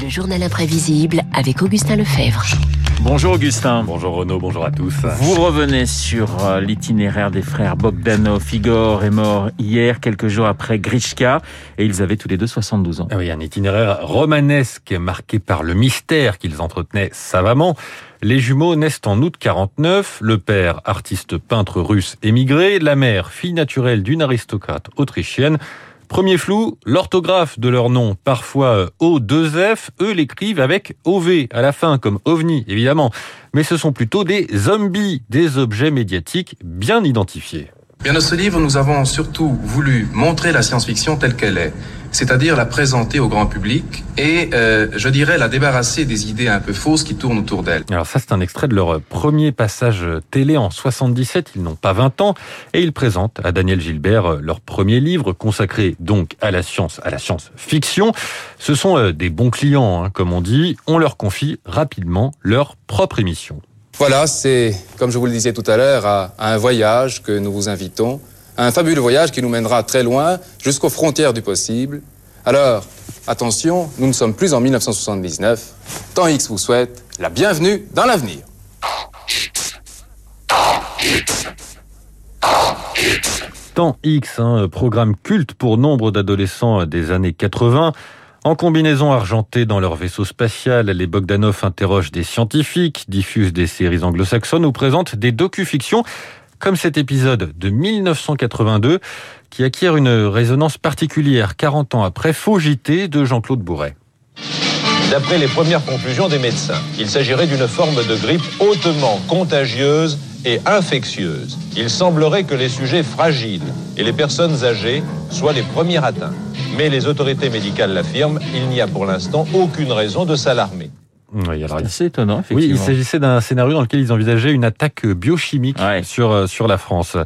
Le journal imprévisible avec Augustin Lefebvre. Bonjour Augustin. Bonjour Renaud, bonjour à tous. Vous revenez sur euh, l'itinéraire des frères Bogdanov. Igor est mort hier, quelques jours après Grishka, et ils avaient tous les deux 72 ans. Ah oui, un itinéraire romanesque marqué par le mystère qu'ils entretenaient savamment. Les jumeaux naissent en août 49, le père, artiste peintre russe émigré, la mère, fille naturelle d'une aristocrate autrichienne. Premier flou, l'orthographe de leur nom, parfois O2F, eux l'écrivent avec OV à la fin, comme OVNI évidemment. Mais ce sont plutôt des zombies, des objets médiatiques bien identifiés. Dans ce livre, nous avons surtout voulu montrer la science-fiction telle qu'elle est, c'est-à-dire la présenter au grand public et, euh, je dirais, la débarrasser des idées un peu fausses qui tournent autour d'elle. Alors ça, c'est un extrait de leur premier passage télé en 77. Ils n'ont pas 20 ans et ils présentent à Daniel Gilbert leur premier livre consacré donc à la science, à la science-fiction. Ce sont euh, des bons clients, hein, comme on dit. On leur confie rapidement leur propre émission. Voilà, c'est, comme je vous le disais tout à l'heure, à, un voyage que nous vous invitons, un fabuleux voyage qui nous mènera très loin, jusqu'aux frontières du possible. Alors, attention, nous ne sommes plus en 1979. Temps X vous souhaite la bienvenue dans l'avenir. Temps X, un programme culte pour nombre d'adolescents des années 80. En combinaison argentée dans leur vaisseau spatial, les Bogdanov interrogent des scientifiques, diffusent des séries anglo-saxonnes ou présentent des docu-fictions, comme cet épisode de 1982 qui acquiert une résonance particulière 40 ans après Faux JT de Jean-Claude Bourret. D'après les premières conclusions des médecins, il s'agirait d'une forme de grippe hautement contagieuse et infectieuse. Il semblerait que les sujets fragiles et les personnes âgées soient les premiers atteints. Mais les autorités médicales l'affirment, il n'y a pour l'instant aucune raison de s'alarmer. Oui, alors étonnant, effectivement. Oui, il s'agissait d'un scénario dans lequel ils envisageaient une attaque biochimique sur euh, sur la France.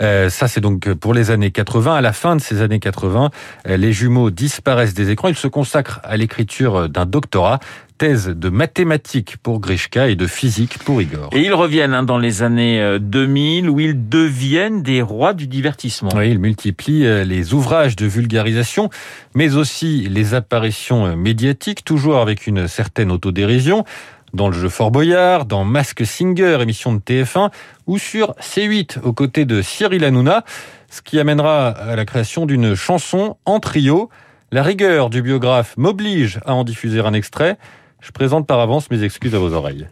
Euh, ça, c'est donc pour les années 80. À la fin de ces années 80, euh, les jumeaux disparaissent des écrans. Ils se consacrent à l'écriture d'un doctorat thèse de mathématiques pour Grishka et de physique pour Igor. Et ils reviennent hein, dans les années 2000 où ils deviennent des rois du divertissement. Oui, ils multiplient les ouvrages de vulgarisation, mais aussi les apparitions médiatiques, toujours avec une certaine autodérision dans le jeu Fort Boyard, dans Mask Singer, émission de TF1, ou sur C8, aux côtés de Cyril Hanouna, ce qui amènera à la création d'une chanson en trio. La rigueur du biographe m'oblige à en diffuser un extrait. Je présente par avance mes excuses à vos oreilles.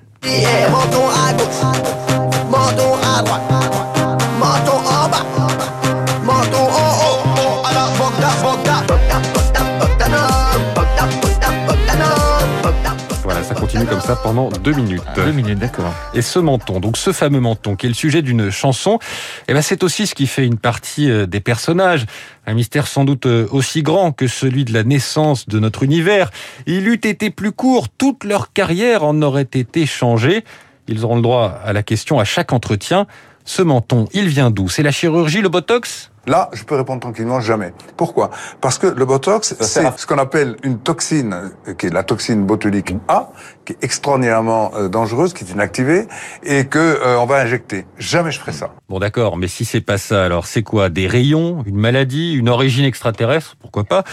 Ça pendant deux minutes. Deux minutes, d'accord. Et ce menton, donc ce fameux menton, qui est le sujet d'une chanson, eh ben c'est aussi ce qui fait une partie euh, des personnages. Un mystère sans doute euh, aussi grand que celui de la naissance de notre univers. Il eût été plus court, toute leur carrière en aurait été changée. Ils auront le droit à la question à chaque entretien. Ce menton, il vient d'où? C'est la chirurgie, le botox? Là, je peux répondre tranquillement jamais. Pourquoi? Parce que le botox, c'est ce qu'on appelle une toxine, qui est la toxine botulique A, qui est extraordinairement dangereuse, qui est inactivée, et que on va injecter. Jamais je ferai ça. Bon, d'accord, mais si c'est pas ça, alors c'est quoi? Des rayons, une maladie, une origine extraterrestre? Pourquoi pas?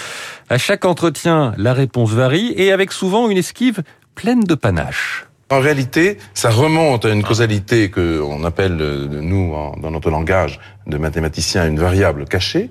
À chaque entretien, la réponse varie, et avec souvent une esquive pleine de panache. En réalité, ça remonte à une causalité que on appelle nous dans notre langage de mathématiciens une variable cachée.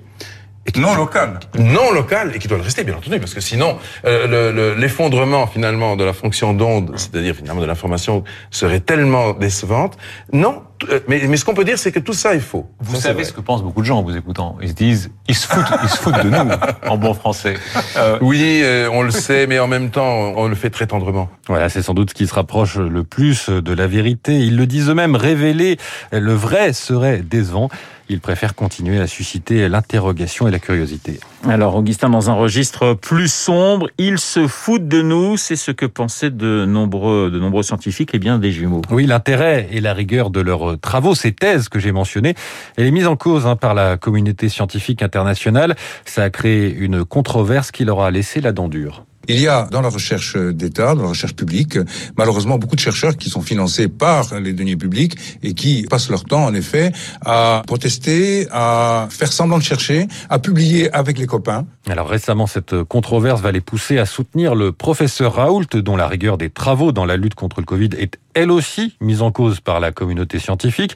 Et non locale. Non locale et qui doit le rester bien entendu parce que sinon euh, l'effondrement le, finalement de la fonction d'onde, c'est-à-dire finalement de l'information serait tellement décevante. Non, mais, mais ce qu'on peut dire, c'est que tout ça est faux. Vous ça, savez ce que pensent beaucoup de gens en vous écoutant. Ils se disent, ils se foutent, ils se foutent de nous, en bon français. Euh... Oui, euh, on le sait, mais en même temps, on le fait très tendrement. Voilà, c'est sans doute ce qui se rapproche le plus de la vérité. Ils le disent eux-mêmes, révéler le vrai serait décevant. Ils préfèrent continuer à susciter l'interrogation et la curiosité. Alors, Augustin, dans un registre plus sombre, ils se foutent de nous. C'est ce que pensaient de nombreux, de nombreux scientifiques et bien des jumeaux. Oui, l'intérêt et la rigueur de leurs travaux, ces thèses que j'ai mentionnées, elle est mise en cause hein, par la communauté scientifique internationale. Ça a créé une controverse qui leur a laissé la dent dure. Il y a dans la recherche d'État, dans la recherche publique, malheureusement beaucoup de chercheurs qui sont financés par les deniers publics et qui passent leur temps, en effet, à protester, à faire semblant de chercher, à publier avec les copains. Alors récemment, cette controverse va les pousser à soutenir le professeur Raoult, dont la rigueur des travaux dans la lutte contre le Covid est elle aussi mise en cause par la communauté scientifique.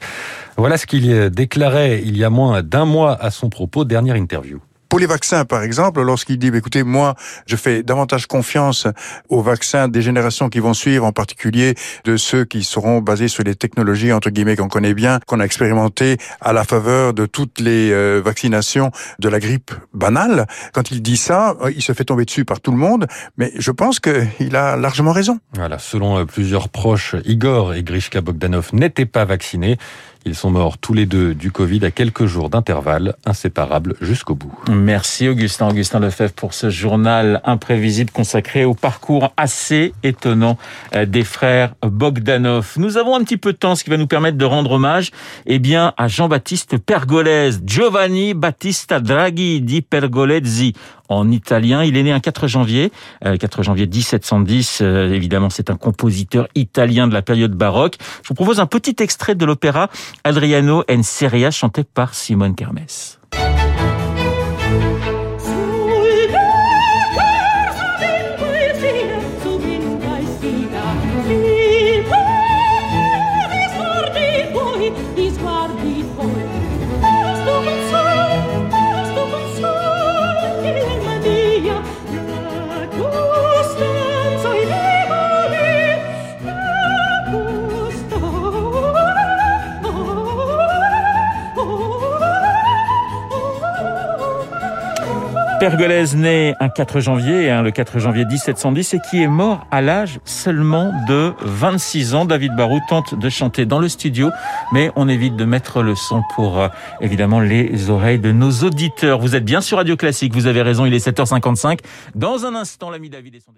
Voilà ce qu'il déclarait il y a moins d'un mois à son propos, dernière interview. Pour les vaccins, par exemple, lorsqu'il dit, bah, écoutez, moi, je fais davantage confiance aux vaccins des générations qui vont suivre, en particulier de ceux qui seront basés sur les technologies, entre guillemets, qu'on connaît bien, qu'on a expérimenté à la faveur de toutes les euh, vaccinations de la grippe banale. Quand il dit ça, euh, il se fait tomber dessus par tout le monde, mais je pense qu'il a largement raison. Voilà, selon euh, plusieurs proches, Igor et Grishka Bogdanov n'étaient pas vaccinés. Ils sont morts tous les deux du Covid à quelques jours d'intervalle, inséparables jusqu'au bout. Merci Augustin, Augustin Lefebvre pour ce journal imprévisible consacré au parcours assez étonnant euh, des frères Bogdanov. Nous avons un petit peu de temps, ce qui va nous permettre de rendre hommage eh bien, à Jean-Baptiste Pergolese, Giovanni Battista Draghi di Pergolesi en italien. Il est né un 4 janvier, 4 euh, janvier 1710. Euh, évidemment, c'est un compositeur italien de la période baroque. Je vous propose un petit extrait de l'opéra Adriano en Seria chanté par Simone Kermes. Pergolèse né un 4 janvier, hein, le 4 janvier 1710, et qui est mort à l'âge seulement de 26 ans. David Barou tente de chanter dans le studio, mais on évite de mettre le son pour euh, évidemment les oreilles de nos auditeurs. Vous êtes bien sur Radio Classique, vous avez raison, il est 7h55. Dans un instant, l'ami David et son